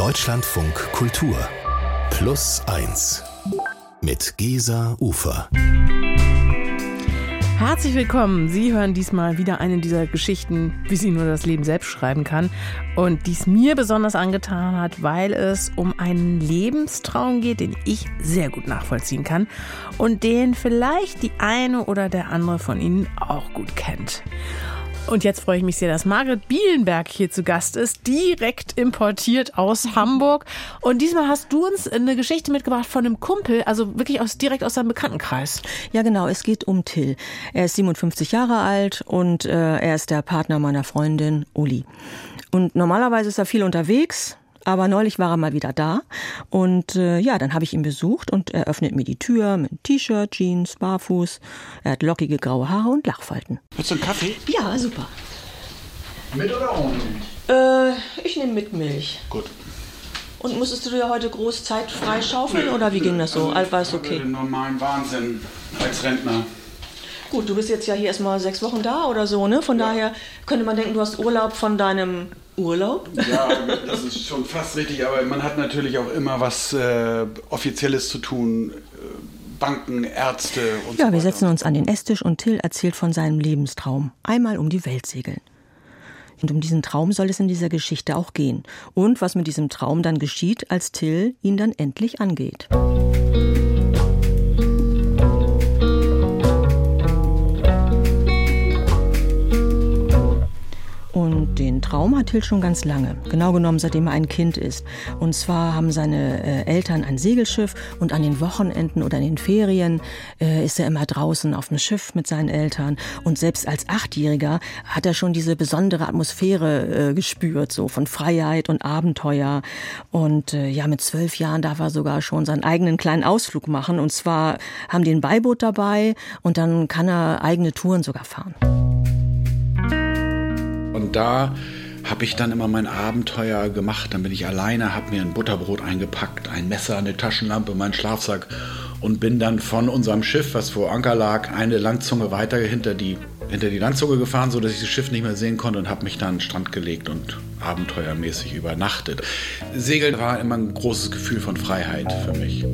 Deutschlandfunk Kultur Plus 1 mit Gesa Ufer. Herzlich willkommen. Sie hören diesmal wieder eine dieser Geschichten, wie sie nur das Leben selbst schreiben kann. Und die es mir besonders angetan hat, weil es um einen Lebenstraum geht, den ich sehr gut nachvollziehen kann und den vielleicht die eine oder der andere von Ihnen auch gut kennt. Und jetzt freue ich mich sehr, dass Margret Bielenberg hier zu Gast ist, direkt importiert aus Hamburg. Und diesmal hast du uns eine Geschichte mitgebracht von einem Kumpel, also wirklich aus, direkt aus seinem Bekanntenkreis. Ja, genau. Es geht um Till. Er ist 57 Jahre alt und äh, er ist der Partner meiner Freundin Uli. Und normalerweise ist er viel unterwegs, aber neulich war er mal wieder da und äh, ja, dann habe ich ihn besucht und er öffnet mir die Tür mit T-Shirt, Jeans, barfuß. Er hat lockige graue Haare und Lachfalten. Willst du einen Kaffee? Ja, super. Mit oder ohne Milch? Äh, ich nehme mit Milch. Gut. Und musstest du dir heute groß Zeit freischaufeln oder wie ging das so? Also, Alt war es okay? Den normalen Wahnsinn als Rentner. Gut, du bist jetzt ja hier erstmal sechs Wochen da oder so, ne? Von daher könnte man denken, du hast Urlaub von deinem Urlaub. Ja, das ist schon fast richtig, aber man hat natürlich auch immer was äh, Offizielles zu tun. Äh, Banken, Ärzte und so Ja, wir weiter. setzen uns an den Esstisch und Till erzählt von seinem Lebenstraum. Einmal um die Welt segeln. Und um diesen Traum soll es in dieser Geschichte auch gehen. Und was mit diesem Traum dann geschieht, als Till ihn dann endlich angeht. Und den Traum hat Till schon ganz lange, genau genommen seitdem er ein Kind ist. Und zwar haben seine äh, Eltern ein Segelschiff und an den Wochenenden oder in den Ferien äh, ist er immer draußen auf dem Schiff mit seinen Eltern. Und selbst als Achtjähriger hat er schon diese besondere Atmosphäre äh, gespürt, so von Freiheit und Abenteuer. Und ja, mit zwölf Jahren darf er sogar schon seinen eigenen kleinen Ausflug machen. Und zwar haben die ein Beiboot dabei und dann kann er eigene Touren sogar fahren. Und da habe ich dann immer mein Abenteuer gemacht. Dann bin ich alleine, habe mir ein Butterbrot eingepackt, ein Messer, eine Taschenlampe, meinen Schlafsack und bin dann von unserem Schiff, was vor Anker lag, eine Landzunge weiter hinter die, hinter die Landzunge gefahren, sodass ich das Schiff nicht mehr sehen konnte und habe mich dann an den Strand gelegt und abenteuermäßig übernachtet. Segeln war immer ein großes Gefühl von Freiheit für mich.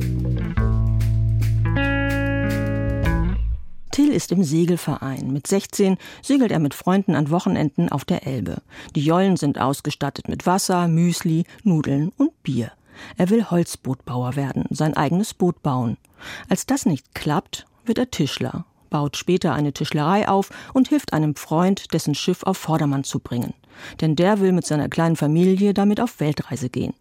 Till ist im Segelverein. Mit 16 segelt er mit Freunden an Wochenenden auf der Elbe. Die Jollen sind ausgestattet mit Wasser, Müsli, Nudeln und Bier. Er will Holzbootbauer werden, sein eigenes Boot bauen. Als das nicht klappt, wird er Tischler, baut später eine Tischlerei auf und hilft einem Freund, dessen Schiff auf Vordermann zu bringen. Denn der will mit seiner kleinen Familie damit auf Weltreise gehen.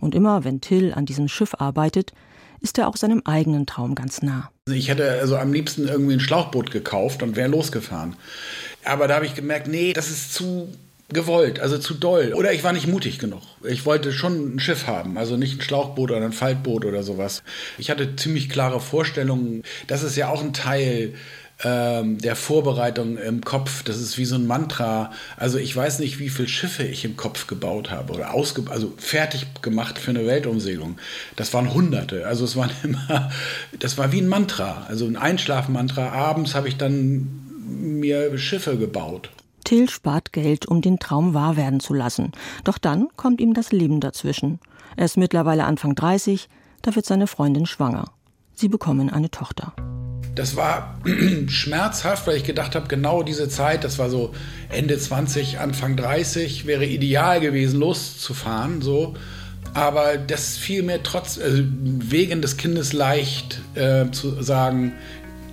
Und immer wenn Till an diesem Schiff arbeitet, ist er auch seinem eigenen Traum ganz nah. Ich hätte also am liebsten irgendwie ein Schlauchboot gekauft und wäre losgefahren. Aber da habe ich gemerkt, nee, das ist zu gewollt, also zu doll. Oder ich war nicht mutig genug. Ich wollte schon ein Schiff haben, also nicht ein Schlauchboot oder ein Faltboot oder sowas. Ich hatte ziemlich klare Vorstellungen. Das ist ja auch ein Teil ähm, der Vorbereitung im Kopf. Das ist wie so ein Mantra. Also ich weiß nicht, wie viele Schiffe ich im Kopf gebaut habe oder ausge also fertig gemacht für eine Weltumsegelung. Das waren Hunderte. Also es waren immer, das war wie ein Mantra, also ein Einschlafmantra. Abends habe ich dann mir Schiffe gebaut. Till spart Geld, um den Traum wahr werden zu lassen. Doch dann kommt ihm das Leben dazwischen. Er ist mittlerweile Anfang 30, da wird seine Freundin schwanger. Sie bekommen eine Tochter. Das war schmerzhaft, weil ich gedacht habe, genau diese Zeit, das war so Ende 20, Anfang 30, wäre ideal gewesen, loszufahren. So. Aber das fiel mir trotz, also wegen des Kindes leicht äh, zu sagen,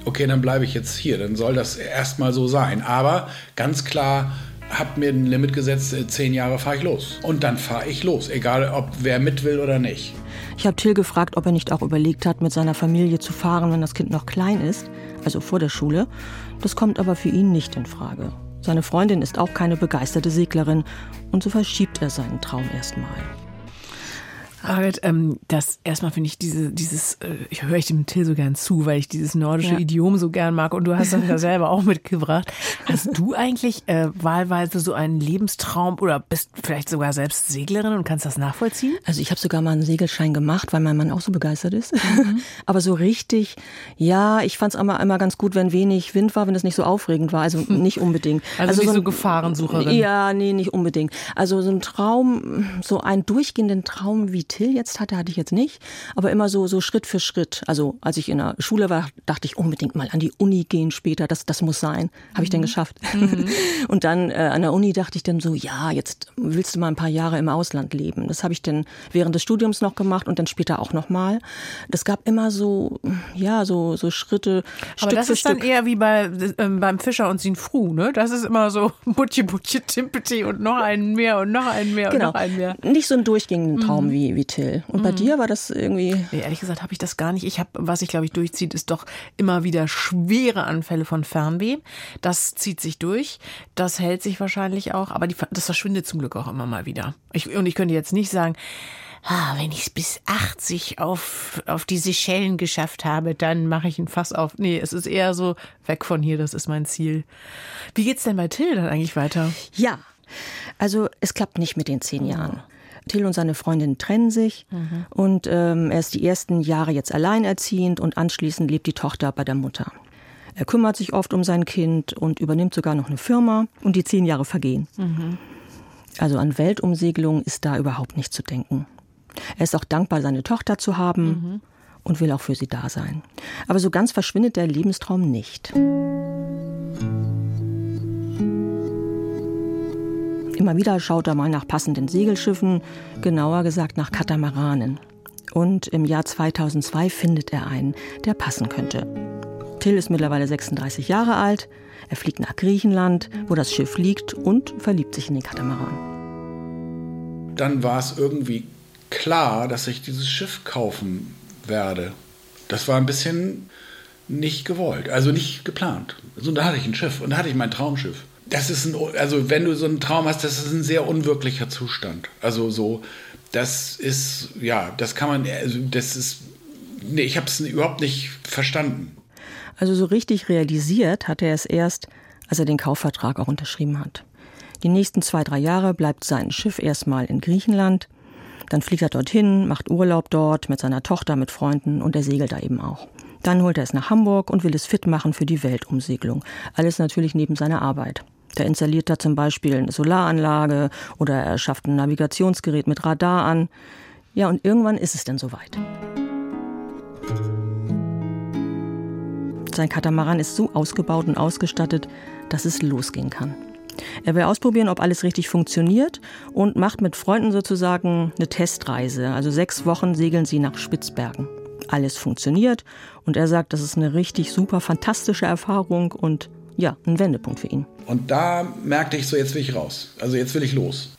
okay, dann bleibe ich jetzt hier, dann soll das erstmal so sein. Aber ganz klar, habe mir ein Limit gesetzt, äh, zehn Jahre fahre ich los. Und dann fahre ich los, egal ob wer mit will oder nicht. Ich habe Till gefragt, ob er nicht auch überlegt hat, mit seiner Familie zu fahren, wenn das Kind noch klein ist, also vor der Schule. Das kommt aber für ihn nicht in Frage. Seine Freundin ist auch keine begeisterte Seglerin und so verschiebt er seinen Traum erstmal. Margaret, ähm, das erstmal finde ich diese, dieses, äh, ich höre ich dem Till so gern zu, weil ich dieses nordische ja. Idiom so gern mag und du hast das ja selber auch mitgebracht. Hast du eigentlich äh, wahlweise so einen Lebenstraum oder bist vielleicht sogar selbst Seglerin und kannst das nachvollziehen? Also ich habe sogar mal einen Segelschein gemacht, weil mein Mann auch so begeistert ist. Mhm. Aber so richtig, ja, ich fand es immer, immer ganz gut, wenn wenig Wind war, wenn es nicht so aufregend war. Also nicht unbedingt. Also, also nicht so, ein, so Gefahrensucherin. Ja, nee, nicht unbedingt. Also so ein Traum, so einen durchgehenden Traum wie Till jetzt hatte, hatte ich jetzt nicht, aber immer so, so Schritt für Schritt. Also als ich in der Schule war, dachte ich unbedingt mal an die Uni gehen später, das, das muss sein. Habe ich dann mhm. geschafft. Mhm. Und dann äh, an der Uni dachte ich dann so, ja, jetzt willst du mal ein paar Jahre im Ausland leben. Das habe ich dann während des Studiums noch gemacht und dann später auch nochmal. Das gab immer so, ja, so, so Schritte. Aber Stück das ist Stück. dann eher wie bei, äh, beim Fischer und Sinfru, ne? Das ist immer so Butchi, Butchi, Timpeti und noch einen mehr und noch einen mehr genau. und noch einen mehr. Nicht so ein durchgehenden Traum mhm. wie, wie Till. Und bei mhm. dir war das irgendwie. Nee, ehrlich gesagt habe ich das gar nicht. Ich habe, was ich glaube ich durchzieht, ist doch immer wieder schwere Anfälle von Fernweh. Das zieht sich durch. Das hält sich wahrscheinlich auch. Aber die, das verschwindet zum Glück auch immer mal wieder. Ich, und ich könnte jetzt nicht sagen, ah, wenn ich es bis 80 auf, auf die Seychellen geschafft habe, dann mache ich ein Fass auf. Nee, es ist eher so, weg von hier, das ist mein Ziel. Wie geht's denn bei Till dann eigentlich weiter? Ja, also es klappt nicht mit den zehn. Jahren. Till und seine Freundin trennen sich mhm. und ähm, er ist die ersten Jahre jetzt alleinerziehend und anschließend lebt die Tochter bei der Mutter. Er kümmert sich oft um sein Kind und übernimmt sogar noch eine Firma und die zehn Jahre vergehen. Mhm. Also an Weltumsegelung ist da überhaupt nicht zu denken. Er ist auch dankbar, seine Tochter zu haben mhm. und will auch für sie da sein. Aber so ganz verschwindet der Lebenstraum nicht. Immer wieder schaut er mal nach passenden Segelschiffen, genauer gesagt nach Katamaranen. Und im Jahr 2002 findet er einen, der passen könnte. Till ist mittlerweile 36 Jahre alt. Er fliegt nach Griechenland, wo das Schiff liegt, und verliebt sich in den Katamaran. Dann war es irgendwie klar, dass ich dieses Schiff kaufen werde. Das war ein bisschen nicht gewollt, also nicht geplant. Also da hatte ich ein Schiff und da hatte ich mein Traumschiff das ist ein, also wenn du so einen Traum hast, das ist ein sehr unwirklicher Zustand. Also so, das ist, ja, das kann man, also das ist, nee, ich habe es überhaupt nicht verstanden. Also so richtig realisiert hat er es erst, als er den Kaufvertrag auch unterschrieben hat. Die nächsten zwei, drei Jahre bleibt sein Schiff erstmal in Griechenland. Dann fliegt er dorthin, macht Urlaub dort mit seiner Tochter, mit Freunden und er segelt da eben auch. Dann holt er es nach Hamburg und will es fit machen für die Weltumsegelung. Alles natürlich neben seiner Arbeit. Da installiert er zum Beispiel eine Solaranlage oder er schafft ein Navigationsgerät mit Radar an. Ja, und irgendwann ist es dann soweit. Sein Katamaran ist so ausgebaut und ausgestattet, dass es losgehen kann. Er will ausprobieren, ob alles richtig funktioniert und macht mit Freunden sozusagen eine Testreise. Also sechs Wochen segeln sie nach Spitzbergen. Alles funktioniert und er sagt, das ist eine richtig super fantastische Erfahrung und ja, ein Wendepunkt für ihn. Und da merkte ich so, jetzt will ich raus. Also jetzt will ich los.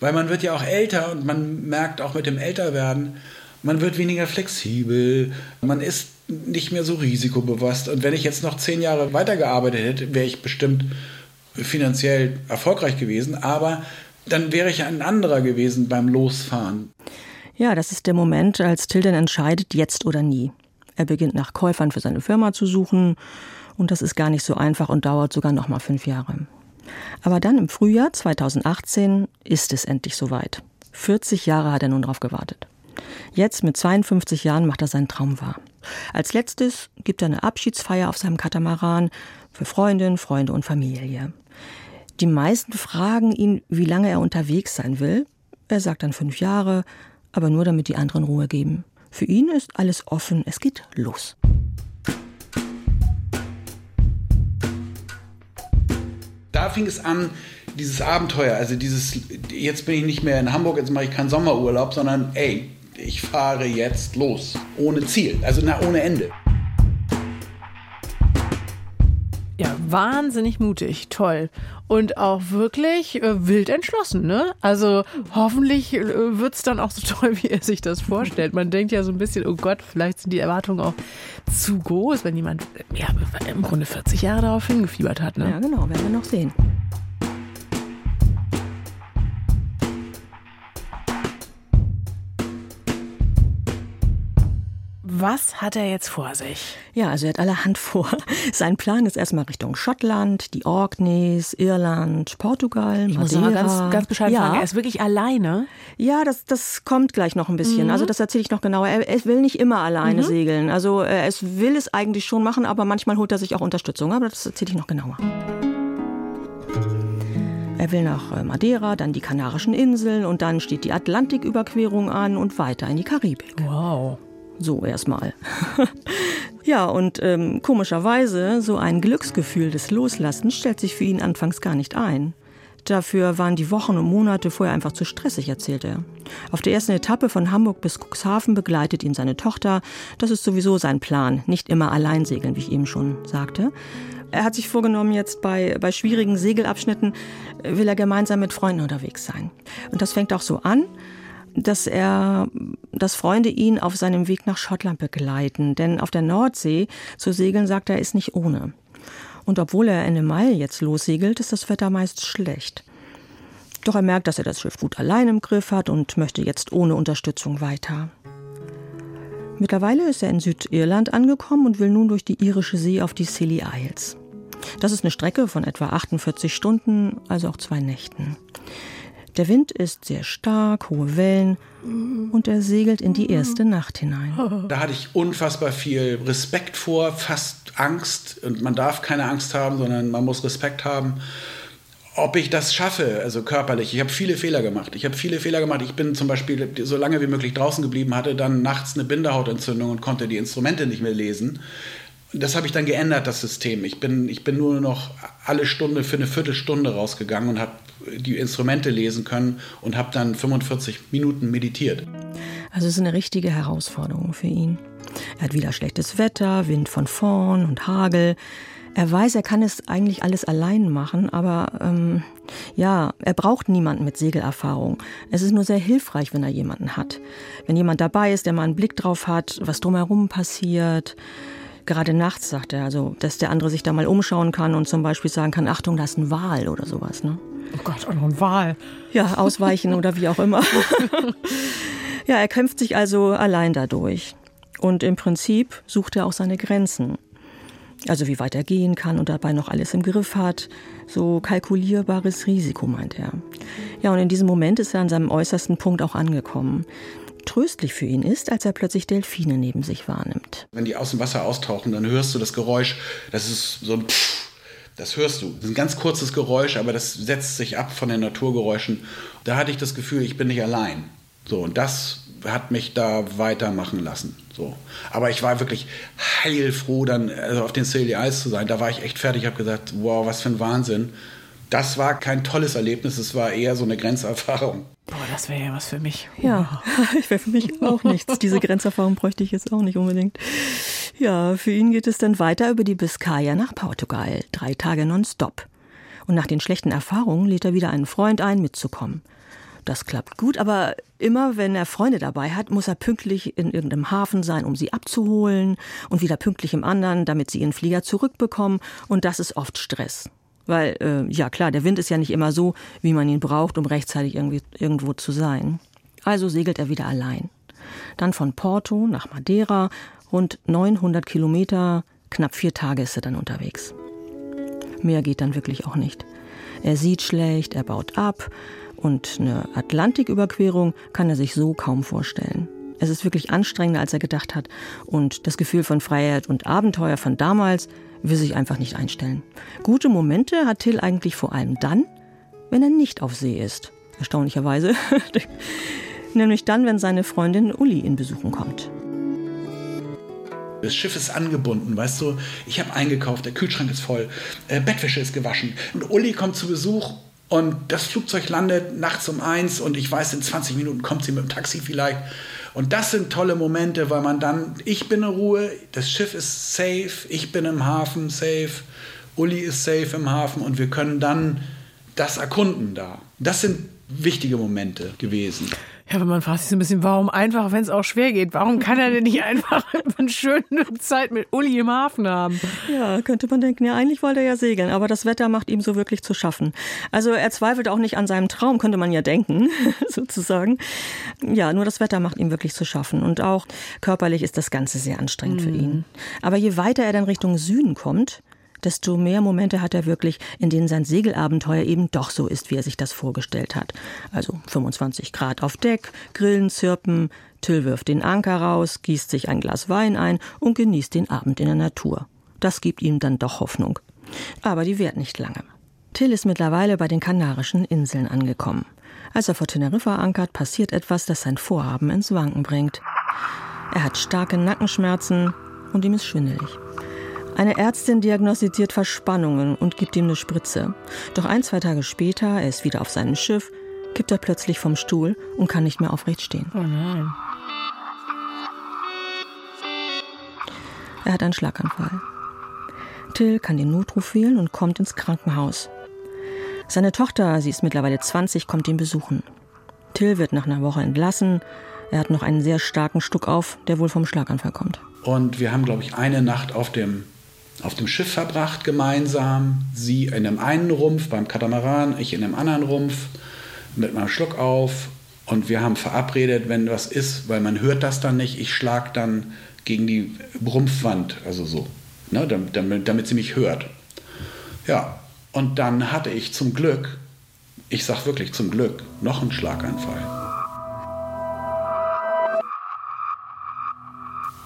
Weil man wird ja auch älter und man merkt auch mit dem Älterwerden, man wird weniger flexibel, man ist nicht mehr so risikobewusst. Und wenn ich jetzt noch zehn Jahre weitergearbeitet hätte, wäre ich bestimmt finanziell erfolgreich gewesen. Aber dann wäre ich ein anderer gewesen beim Losfahren. Ja, das ist der Moment, als Tilden entscheidet, jetzt oder nie. Er beginnt nach Käufern für seine Firma zu suchen und das ist gar nicht so einfach und dauert sogar noch mal fünf Jahre. Aber dann im Frühjahr 2018 ist es endlich soweit. 40 Jahre hat er nun darauf gewartet. Jetzt mit 52 Jahren macht er seinen Traum wahr. Als letztes gibt er eine Abschiedsfeier auf seinem Katamaran für Freundinnen, Freunde und Familie. Die meisten fragen ihn, wie lange er unterwegs sein will. Er sagt dann fünf Jahre, aber nur damit die anderen Ruhe geben. Für ihn ist alles offen, es geht los. Da fing es an, dieses Abenteuer, also dieses, jetzt bin ich nicht mehr in Hamburg, jetzt mache ich keinen Sommerurlaub, sondern ey, ich fahre jetzt los. Ohne Ziel, also na, ohne Ende. Ja, wahnsinnig mutig, toll. Und auch wirklich äh, wild entschlossen, ne? Also hoffentlich äh, wird es dann auch so toll, wie er sich das vorstellt. Man denkt ja so ein bisschen, oh Gott, vielleicht sind die Erwartungen auch zu groß, wenn jemand ja, im Grunde 40 Jahre darauf hingefiebert hat, ne? Ja, genau, werden wir noch sehen. Was hat er jetzt vor sich? Ja, also er hat allerhand vor. Sein Plan ist erstmal Richtung Schottland, die Orkneys, Irland, Portugal, ich Madeira. Muss ganz, ganz bescheiden ja. fragen, er ist wirklich alleine? Ja, das, das kommt gleich noch ein bisschen. Mhm. Also das erzähle ich noch genauer. Er, er will nicht immer alleine mhm. segeln. Also er es will es eigentlich schon machen, aber manchmal holt er sich auch Unterstützung. Aber das erzähle ich noch genauer. Er will nach äh, Madeira, dann die Kanarischen Inseln und dann steht die Atlantiküberquerung an und weiter in die Karibik. Wow. So erstmal. ja, und ähm, komischerweise, so ein Glücksgefühl des Loslassens stellt sich für ihn anfangs gar nicht ein. Dafür waren die Wochen und Monate vorher einfach zu stressig, erzählt er. Auf der ersten Etappe von Hamburg bis Cuxhaven begleitet ihn seine Tochter. Das ist sowieso sein Plan. Nicht immer allein segeln, wie ich eben schon sagte. Er hat sich vorgenommen, jetzt bei, bei schwierigen Segelabschnitten will er gemeinsam mit Freunden unterwegs sein. Und das fängt auch so an, dass er, dass Freunde ihn auf seinem Weg nach Schottland begleiten. Denn auf der Nordsee zu segeln, sagt er, ist nicht ohne. Und obwohl er Ende Mai jetzt lossegelt, ist das Wetter meist schlecht. Doch er merkt, dass er das Schiff gut allein im Griff hat und möchte jetzt ohne Unterstützung weiter. Mittlerweile ist er in Südirland angekommen und will nun durch die irische See auf die Scilly Isles. Das ist eine Strecke von etwa 48 Stunden, also auch zwei Nächten. Der Wind ist sehr stark, hohe Wellen und er segelt in die erste Nacht hinein. Da hatte ich unfassbar viel Respekt vor, fast Angst. Und man darf keine Angst haben, sondern man muss Respekt haben. Ob ich das schaffe, also körperlich. Ich habe viele Fehler gemacht. Ich habe viele Fehler gemacht. Ich bin zum Beispiel so lange wie möglich draußen geblieben, hatte dann nachts eine Bindehautentzündung und konnte die Instrumente nicht mehr lesen das habe ich dann geändert, das System. Ich bin, ich bin nur noch alle Stunde für eine Viertelstunde rausgegangen und habe die Instrumente lesen können und habe dann 45 Minuten meditiert. Also es ist eine richtige Herausforderung für ihn. Er hat wieder schlechtes Wetter, Wind von vorn und Hagel. Er weiß, er kann es eigentlich alles allein machen, aber ähm, ja, er braucht niemanden mit Segelerfahrung. Es ist nur sehr hilfreich, wenn er jemanden hat. Wenn jemand dabei ist, der mal einen Blick drauf hat, was drumherum passiert. Gerade nachts, sagt er, also, dass der andere sich da mal umschauen kann und zum Beispiel sagen kann, Achtung, da ist ein Wal oder sowas. Ne? Oh Gott, auch noch ein Wal. Ja, ausweichen oder wie auch immer. ja, er kämpft sich also allein dadurch. Und im Prinzip sucht er auch seine Grenzen. Also wie weit er gehen kann und dabei noch alles im Griff hat. So kalkulierbares Risiko, meint er. Ja, und in diesem Moment ist er an seinem äußersten Punkt auch angekommen tröstlich für ihn ist, als er plötzlich Delfine neben sich wahrnimmt. Wenn die aus dem Wasser austauchen, dann hörst du das Geräusch. Das ist so ein Pfff. Das hörst du. Das ist ein ganz kurzes Geräusch, aber das setzt sich ab von den Naturgeräuschen. Da hatte ich das Gefühl, ich bin nicht allein. So, und das hat mich da weitermachen lassen. So. Aber ich war wirklich heilfroh, dann also auf den Silly Eis zu sein. Da war ich echt fertig. Ich habe gesagt, wow, was für ein Wahnsinn. Das war kein tolles Erlebnis, es war eher so eine Grenzerfahrung. Boah, das wäre ja was für mich. Ja, ich wäre für mich auch nichts. Diese Grenzerfahrung bräuchte ich jetzt auch nicht unbedingt. Ja, für ihn geht es dann weiter über die Biskaya nach Portugal. Drei Tage nonstop. Und nach den schlechten Erfahrungen lädt er wieder einen Freund ein, mitzukommen. Das klappt gut, aber immer wenn er Freunde dabei hat, muss er pünktlich in irgendeinem Hafen sein, um sie abzuholen und wieder pünktlich im anderen, damit sie ihren Flieger zurückbekommen. Und das ist oft Stress. Weil, äh, ja klar, der Wind ist ja nicht immer so, wie man ihn braucht, um rechtzeitig irgendwie irgendwo zu sein. Also segelt er wieder allein. Dann von Porto nach Madeira, rund 900 Kilometer, knapp vier Tage ist er dann unterwegs. Mehr geht dann wirklich auch nicht. Er sieht schlecht, er baut ab und eine Atlantiküberquerung kann er sich so kaum vorstellen. Es ist wirklich anstrengender, als er gedacht hat und das Gefühl von Freiheit und Abenteuer von damals will sich einfach nicht einstellen. Gute Momente hat Till eigentlich vor allem dann, wenn er nicht auf See ist. Erstaunlicherweise. Nämlich dann, wenn seine Freundin Uli ihn besuchen kommt. Das Schiff ist angebunden, weißt du, ich habe eingekauft, der Kühlschrank ist voll, äh, Bettwäsche ist gewaschen und Uli kommt zu Besuch und das Flugzeug landet nachts um eins und ich weiß, in 20 Minuten kommt sie mit dem Taxi vielleicht und das sind tolle Momente, weil man dann, ich bin in Ruhe, das Schiff ist safe, ich bin im Hafen safe, Uli ist safe im Hafen und wir können dann das erkunden da. Das sind wichtige Momente gewesen. Ja, aber man fragt sich so ein bisschen, warum einfach, wenn es auch schwer geht? Warum kann er denn nicht einfach eine schöne Zeit mit Uli im Hafen haben? Ja, könnte man denken, ja, eigentlich wollte er ja segeln, aber das Wetter macht ihm so wirklich zu schaffen. Also er zweifelt auch nicht an seinem Traum, könnte man ja denken, sozusagen. Ja, nur das Wetter macht ihm wirklich zu schaffen. Und auch körperlich ist das Ganze sehr anstrengend mhm. für ihn. Aber je weiter er dann Richtung Süden kommt, desto mehr Momente hat er wirklich, in denen sein Segelabenteuer eben doch so ist, wie er sich das vorgestellt hat. Also 25 Grad auf Deck, Grillen zirpen, Till wirft den Anker raus, gießt sich ein Glas Wein ein und genießt den Abend in der Natur. Das gibt ihm dann doch Hoffnung. Aber die währt nicht lange. Till ist mittlerweile bei den Kanarischen Inseln angekommen. Als er vor Teneriffa ankert, passiert etwas, das sein Vorhaben ins Wanken bringt. Er hat starke Nackenschmerzen und ihm ist schwindelig. Eine Ärztin diagnostiziert Verspannungen und gibt ihm eine Spritze. Doch ein, zwei Tage später, er ist wieder auf seinem Schiff, kippt er plötzlich vom Stuhl und kann nicht mehr aufrecht stehen. Oh nein. Er hat einen Schlaganfall. Till kann den Notruf wählen und kommt ins Krankenhaus. Seine Tochter, sie ist mittlerweile 20, kommt ihn besuchen. Till wird nach einer Woche entlassen. Er hat noch einen sehr starken Stuck auf, der wohl vom Schlaganfall kommt. Und wir haben, glaube ich, eine Nacht auf dem auf dem Schiff verbracht gemeinsam. Sie in einem einen Rumpf beim Katamaran, ich in einem anderen Rumpf mit meinem Schluck auf. Und wir haben verabredet, wenn was ist, weil man hört das dann nicht, ich schlage dann gegen die Rumpfwand, also so, ne, damit, damit sie mich hört. Ja, und dann hatte ich zum Glück, ich sag wirklich zum Glück, noch einen Schlaganfall.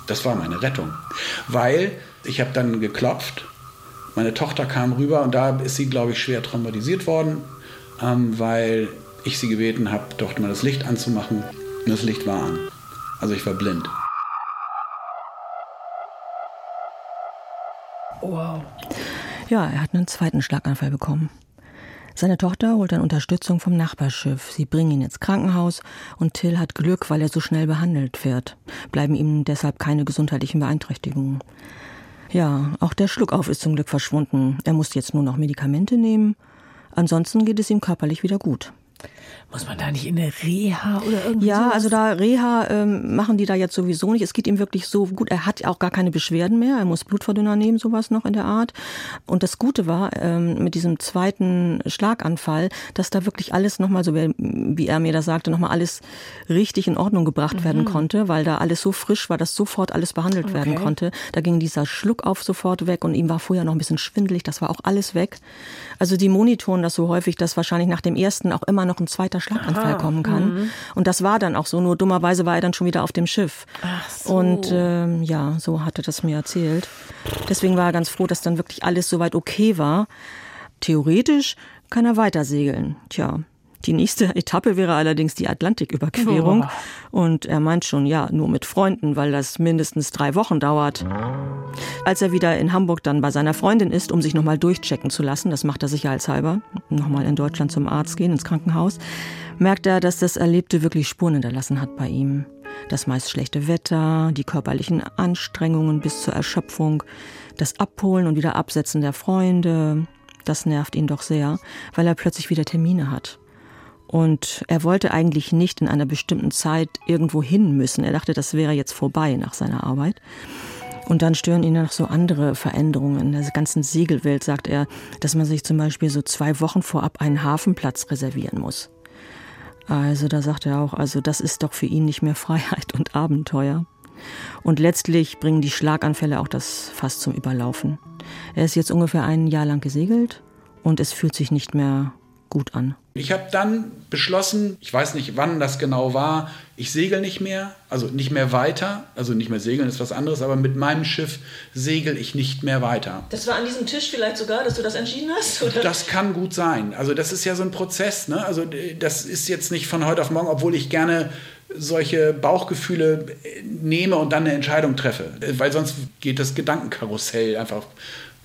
Das war meine Rettung. Weil ich habe dann geklopft, meine Tochter kam rüber und da ist sie, glaube ich, schwer traumatisiert worden, ähm, weil ich sie gebeten habe, doch mal das Licht anzumachen. Und das Licht war an. Also ich war blind. Wow. Ja, er hat einen zweiten Schlaganfall bekommen. Seine Tochter holt dann Unterstützung vom Nachbarschiff. Sie bringen ihn ins Krankenhaus und Till hat Glück, weil er so schnell behandelt wird. Bleiben ihm deshalb keine gesundheitlichen Beeinträchtigungen. Ja, auch der Schluckauf ist zum Glück verschwunden. Er muss jetzt nur noch Medikamente nehmen. Ansonsten geht es ihm körperlich wieder gut. Muss man da nicht in eine Reha oder irgendwie? Ja, sowas? also da Reha ähm, machen die da jetzt sowieso nicht. Es geht ihm wirklich so gut. Er hat auch gar keine Beschwerden mehr. Er muss Blutverdünner nehmen, sowas noch in der Art. Und das Gute war ähm, mit diesem zweiten Schlaganfall, dass da wirklich alles nochmal, so wie er mir das sagte, nochmal alles richtig in Ordnung gebracht mhm. werden konnte, weil da alles so frisch war, dass sofort alles behandelt okay. werden konnte. Da ging dieser Schluck auf sofort weg und ihm war vorher noch ein bisschen schwindelig. Das war auch alles weg. Also die monitoren das so häufig, dass wahrscheinlich nach dem ersten auch immer noch ein zweiter Schlaganfall Aha. kommen kann. Mhm. Und das war dann auch so. Nur dummerweise war er dann schon wieder auf dem Schiff. Ach so. Und ähm, ja, so hatte das mir erzählt. Deswegen war er ganz froh, dass dann wirklich alles soweit okay war. Theoretisch kann er weiter segeln. Tja, die nächste Etappe wäre allerdings die Atlantiküberquerung. Und er meint schon, ja, nur mit Freunden, weil das mindestens drei Wochen dauert. Als er wieder in Hamburg dann bei seiner Freundin ist, um sich nochmal durchchecken zu lassen, das macht er sicherheitshalber, nochmal in Deutschland zum Arzt gehen, ins Krankenhaus, merkt er, dass das Erlebte wirklich Spuren hinterlassen hat bei ihm. Das meist schlechte Wetter, die körperlichen Anstrengungen bis zur Erschöpfung, das Abholen und wieder Absetzen der Freunde, das nervt ihn doch sehr, weil er plötzlich wieder Termine hat. Und er wollte eigentlich nicht in einer bestimmten Zeit irgendwo hin müssen. Er dachte, das wäre jetzt vorbei nach seiner Arbeit. Und dann stören ihn noch so andere Veränderungen in der ganzen Segelwelt, sagt er, dass man sich zum Beispiel so zwei Wochen vorab einen Hafenplatz reservieren muss. Also da sagt er auch, also das ist doch für ihn nicht mehr Freiheit und Abenteuer. Und letztlich bringen die Schlaganfälle auch das fast zum Überlaufen. Er ist jetzt ungefähr ein Jahr lang gesegelt und es fühlt sich nicht mehr gut an. Ich habe dann beschlossen, ich weiß nicht, wann das genau war, ich segel nicht mehr, also nicht mehr weiter, also nicht mehr segeln ist was anderes, aber mit meinem Schiff segel ich nicht mehr weiter. Das war an diesem Tisch vielleicht sogar, dass du das entschieden hast? Oder? Das kann gut sein. Also das ist ja so ein Prozess, ne? Also das ist jetzt nicht von heute auf morgen, obwohl ich gerne solche Bauchgefühle nehme und dann eine Entscheidung treffe, weil sonst geht das Gedankenkarussell einfach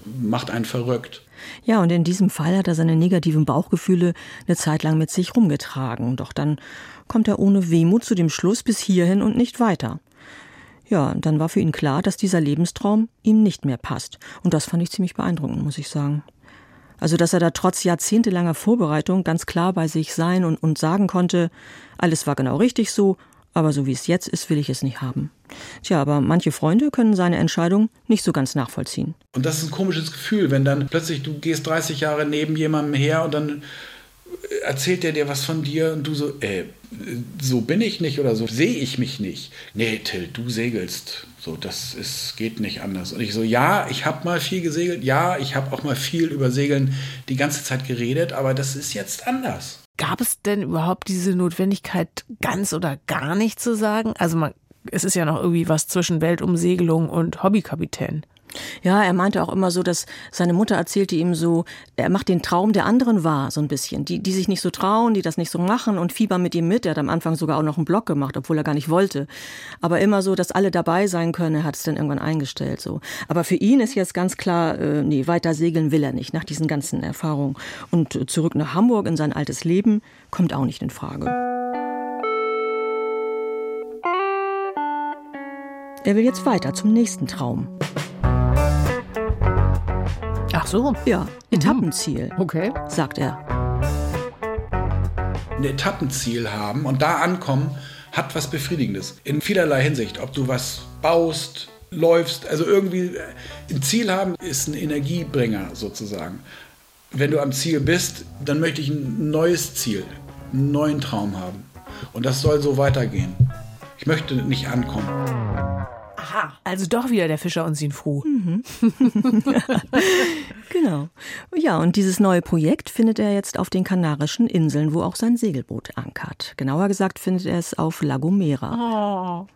macht einen verrückt. Ja, und in diesem Fall hat er seine negativen Bauchgefühle eine Zeit lang mit sich rumgetragen. Doch dann kommt er ohne Wehmut zu dem Schluss bis hierhin und nicht weiter. Ja, dann war für ihn klar, dass dieser Lebenstraum ihm nicht mehr passt. Und das fand ich ziemlich beeindruckend, muss ich sagen. Also, dass er da trotz jahrzehntelanger Vorbereitung ganz klar bei sich sein und, und sagen konnte, alles war genau richtig so, aber so wie es jetzt ist, will ich es nicht haben. Tja, aber manche Freunde können seine Entscheidung nicht so ganz nachvollziehen. Und das ist ein komisches Gefühl, wenn dann plötzlich du gehst 30 Jahre neben jemandem her und dann erzählt er dir was von dir und du so, äh, so bin ich nicht oder so sehe ich mich nicht. Nee, Till, du segelst. So, das ist, geht nicht anders. Und ich so, ja, ich habe mal viel gesegelt, ja, ich habe auch mal viel über Segeln die ganze Zeit geredet, aber das ist jetzt anders. Gab es denn überhaupt diese Notwendigkeit, ganz oder gar nicht zu sagen? Also man, es ist ja noch irgendwie was zwischen Weltumsegelung und Hobbykapitän. Ja, er meinte auch immer so, dass seine Mutter erzählte ihm so, er macht den Traum der anderen wahr, so ein bisschen. Die, die sich nicht so trauen, die das nicht so machen und fiebern mit ihm mit. Er hat am Anfang sogar auch noch einen Blog gemacht, obwohl er gar nicht wollte. Aber immer so, dass alle dabei sein können, er hat es dann irgendwann eingestellt, so. Aber für ihn ist jetzt ganz klar, äh, nee, weiter segeln will er nicht, nach diesen ganzen Erfahrungen. Und zurück nach Hamburg in sein altes Leben kommt auch nicht in Frage. Er will jetzt weiter zum nächsten Traum. Ach so. Ja, Etappenziel, Okay. sagt er. Ein Etappenziel haben und da ankommen, hat was Befriedigendes. In vielerlei Hinsicht. Ob du was baust, läufst, also irgendwie ein Ziel haben ist ein Energiebringer sozusagen. Wenn du am Ziel bist, dann möchte ich ein neues Ziel, einen neuen Traum haben. Und das soll so weitergehen. Ich möchte nicht ankommen. Aha. Also doch wieder der Fischer und Sinfru. Genau. Ja, und dieses neue Projekt findet er jetzt auf den Kanarischen Inseln, wo auch sein Segelboot ankert. Genauer gesagt findet er es auf La Gomera. Oh,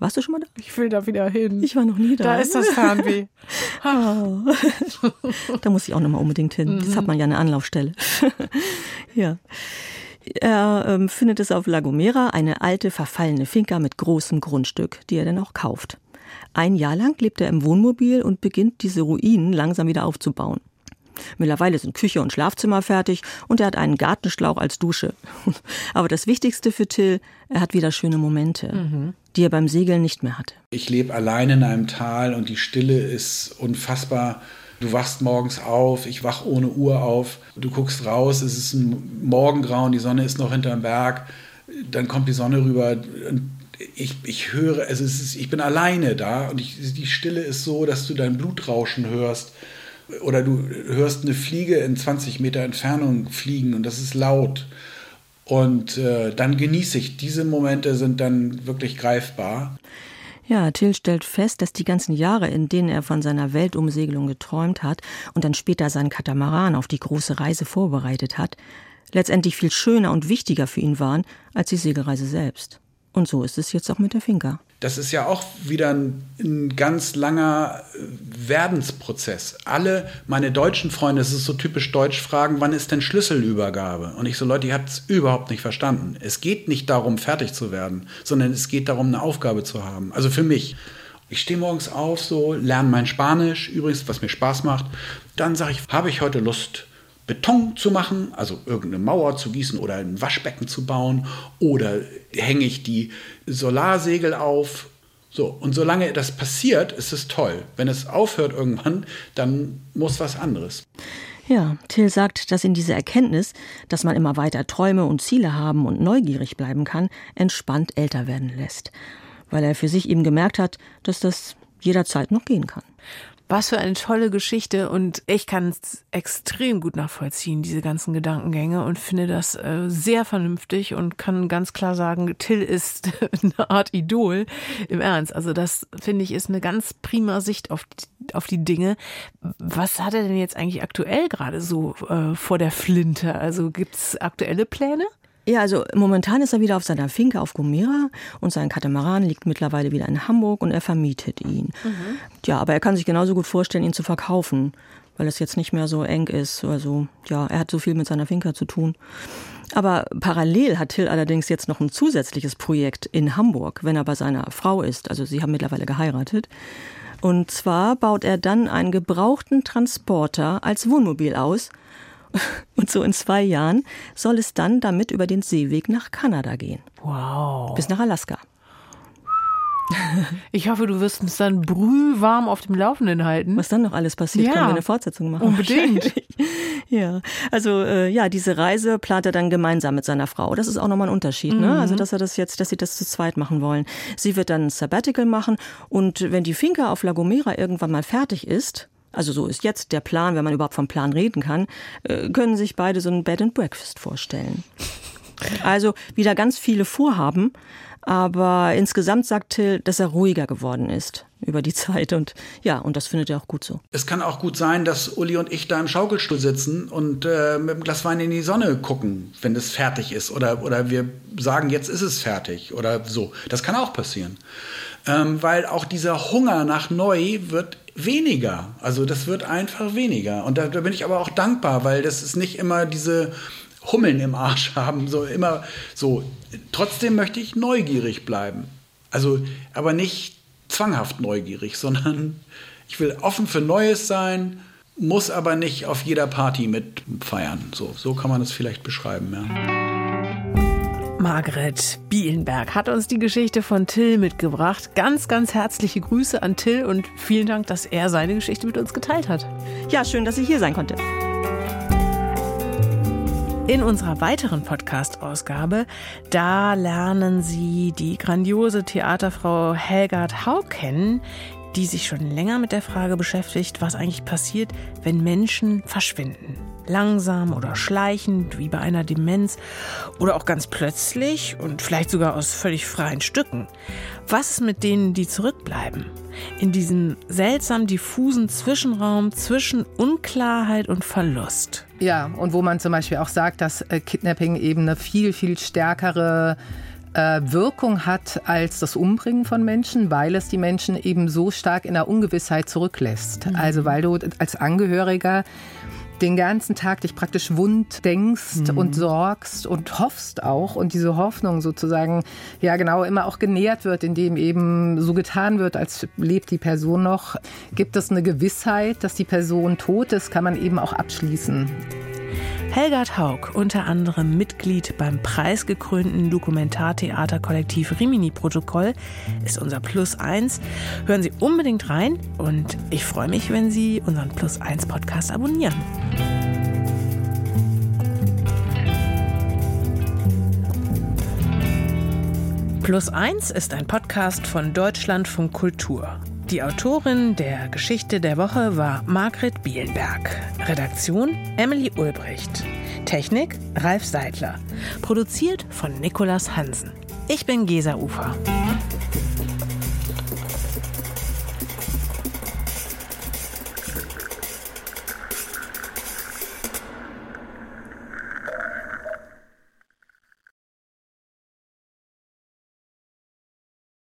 Warst du schon mal da? ich will da wieder hin. Ich war noch nie da. da ist das Fernweh. Da muss ich auch noch mal unbedingt hin. Jetzt hat man ja eine Anlaufstelle. ja. Er ähm, findet es auf La Gomera, eine alte, verfallene Finca mit großem Grundstück, die er dann auch kauft. Ein Jahr lang lebt er im Wohnmobil und beginnt diese Ruinen langsam wieder aufzubauen. Mittlerweile sind Küche und Schlafzimmer fertig und er hat einen Gartenschlauch als Dusche. Aber das Wichtigste für Till, er hat wieder schöne Momente, die er beim Segeln nicht mehr hatte. Ich lebe allein in einem Tal und die Stille ist unfassbar. Du wachst morgens auf, ich wach ohne Uhr auf, du guckst raus, es ist ein Morgengrauen, die Sonne ist noch hinterm Berg, dann kommt die Sonne rüber und ich, ich höre, also ist, ich bin alleine da und ich, die Stille ist so, dass du dein Blutrauschen hörst oder du hörst eine Fliege in 20 Meter Entfernung fliegen und das ist laut. Und äh, dann genieße ich. Diese Momente sind dann wirklich greifbar. Ja, Till stellt fest, dass die ganzen Jahre, in denen er von seiner Weltumsegelung geträumt hat und dann später seinen Katamaran auf die große Reise vorbereitet hat, letztendlich viel schöner und wichtiger für ihn waren als die Segelreise selbst. Und so ist es jetzt auch mit der Finca. Das ist ja auch wieder ein, ein ganz langer äh, Werdensprozess. Alle meine deutschen Freunde, es ist so typisch deutsch, fragen, wann ist denn Schlüsselübergabe? Und ich so, Leute, ihr habt es überhaupt nicht verstanden. Es geht nicht darum, fertig zu werden, sondern es geht darum, eine Aufgabe zu haben. Also für mich. Ich stehe morgens auf, so, lerne mein Spanisch, übrigens, was mir Spaß macht. Dann sage ich, habe ich heute Lust, Beton zu machen, also irgendeine Mauer zu gießen oder ein Waschbecken zu bauen oder hänge ich die Solarsegel auf. So, und solange das passiert, ist es toll. Wenn es aufhört irgendwann, dann muss was anderes. Ja, Till sagt, dass ihn diese Erkenntnis, dass man immer weiter Träume und Ziele haben und neugierig bleiben kann, entspannt älter werden lässt. Weil er für sich eben gemerkt hat, dass das jederzeit noch gehen kann. Was für eine tolle Geschichte und ich kann es extrem gut nachvollziehen, diese ganzen Gedankengänge und finde das äh, sehr vernünftig und kann ganz klar sagen, Till ist eine Art Idol im Ernst. Also das finde ich ist eine ganz prima Sicht auf die, auf die Dinge. Was hat er denn jetzt eigentlich aktuell gerade so äh, vor der Flinte? Also gibt's aktuelle Pläne? Ja, also momentan ist er wieder auf seiner Finca auf Gomera und sein Katamaran liegt mittlerweile wieder in Hamburg und er vermietet ihn. Ja, aber er kann sich genauso gut vorstellen, ihn zu verkaufen, weil es jetzt nicht mehr so eng ist. Also ja, er hat so viel mit seiner Finca zu tun. Aber parallel hat Till allerdings jetzt noch ein zusätzliches Projekt in Hamburg, wenn er bei seiner Frau ist. Also sie haben mittlerweile geheiratet. Und zwar baut er dann einen gebrauchten Transporter als Wohnmobil aus. Und so in zwei Jahren soll es dann damit über den Seeweg nach Kanada gehen. Wow. Bis nach Alaska. Ich hoffe, du wirst uns dann brühwarm auf dem Laufenden halten. Was dann noch alles passiert, Ja. können wir eine Fortsetzung machen. Unbedingt. Ja, also äh, ja, diese Reise plant er dann gemeinsam mit seiner Frau. Das ist auch nochmal ein Unterschied, ne? Also dass er das jetzt, dass sie das zu zweit machen wollen. Sie wird dann ein Sabbatical machen und wenn die Finca auf La Gomera irgendwann mal fertig ist, also so ist jetzt der Plan, wenn man überhaupt vom Plan reden kann, äh, können sich beide so ein Bed and Breakfast vorstellen. Also wieder ganz viele Vorhaben, aber insgesamt sagt Till, dass er ruhiger geworden ist über die Zeit und ja, und das findet er auch gut so. Es kann auch gut sein, dass Uli und ich da im Schaukelstuhl sitzen und äh, mit einem Glas Wein in die Sonne gucken, wenn es fertig ist oder, oder wir sagen, jetzt ist es fertig oder so. Das kann auch passieren. Ähm, weil auch dieser Hunger nach neu wird weniger. Also das wird einfach weniger. Und da, da bin ich aber auch dankbar, weil das ist nicht immer diese Hummeln im Arsch haben, so immer so. Trotzdem möchte ich neugierig bleiben. Also, aber nicht zwanghaft neugierig, sondern ich will offen für Neues sein, muss aber nicht auf jeder Party mit feiern. So, so kann man es vielleicht beschreiben, ja. Margret Bielenberg hat uns die Geschichte von Till mitgebracht. Ganz, ganz herzliche Grüße an Till und vielen Dank, dass er seine Geschichte mit uns geteilt hat. Ja, schön, dass ich hier sein konnte. In unserer weiteren Podcast-Ausgabe, da lernen Sie die grandiose Theaterfrau Helgard Hau kennen, die sich schon länger mit der Frage beschäftigt, was eigentlich passiert, wenn Menschen verschwinden. Langsam oder schleichend, wie bei einer Demenz, oder auch ganz plötzlich und vielleicht sogar aus völlig freien Stücken. Was ist mit denen, die zurückbleiben? In diesem seltsam diffusen Zwischenraum zwischen Unklarheit und Verlust. Ja, und wo man zum Beispiel auch sagt, dass äh, Kidnapping eben eine viel, viel stärkere äh, Wirkung hat als das Umbringen von Menschen, weil es die Menschen eben so stark in der Ungewissheit zurücklässt. Mhm. Also weil du als Angehöriger den ganzen Tag dich praktisch wund denkst mhm. und sorgst und hoffst auch und diese Hoffnung sozusagen ja genau immer auch genährt wird, indem eben so getan wird, als lebt die Person noch, gibt es eine Gewissheit, dass die Person tot ist, kann man eben auch abschließen. Helgard Haug, unter anderem Mitglied beim preisgekrönten Dokumentartheaterkollektiv Rimini Protokoll, ist unser Plus 1. Hören Sie unbedingt rein und ich freue mich, wenn Sie unseren Plus 1 Podcast abonnieren. Plus 1 ist ein Podcast von Deutschlandfunk Kultur. Die Autorin der Geschichte der Woche war Margret Bielenberg. Redaktion Emily Ulbricht. Technik Ralf Seidler. Produziert von Nikolas Hansen. Ich bin Gesa Ufer.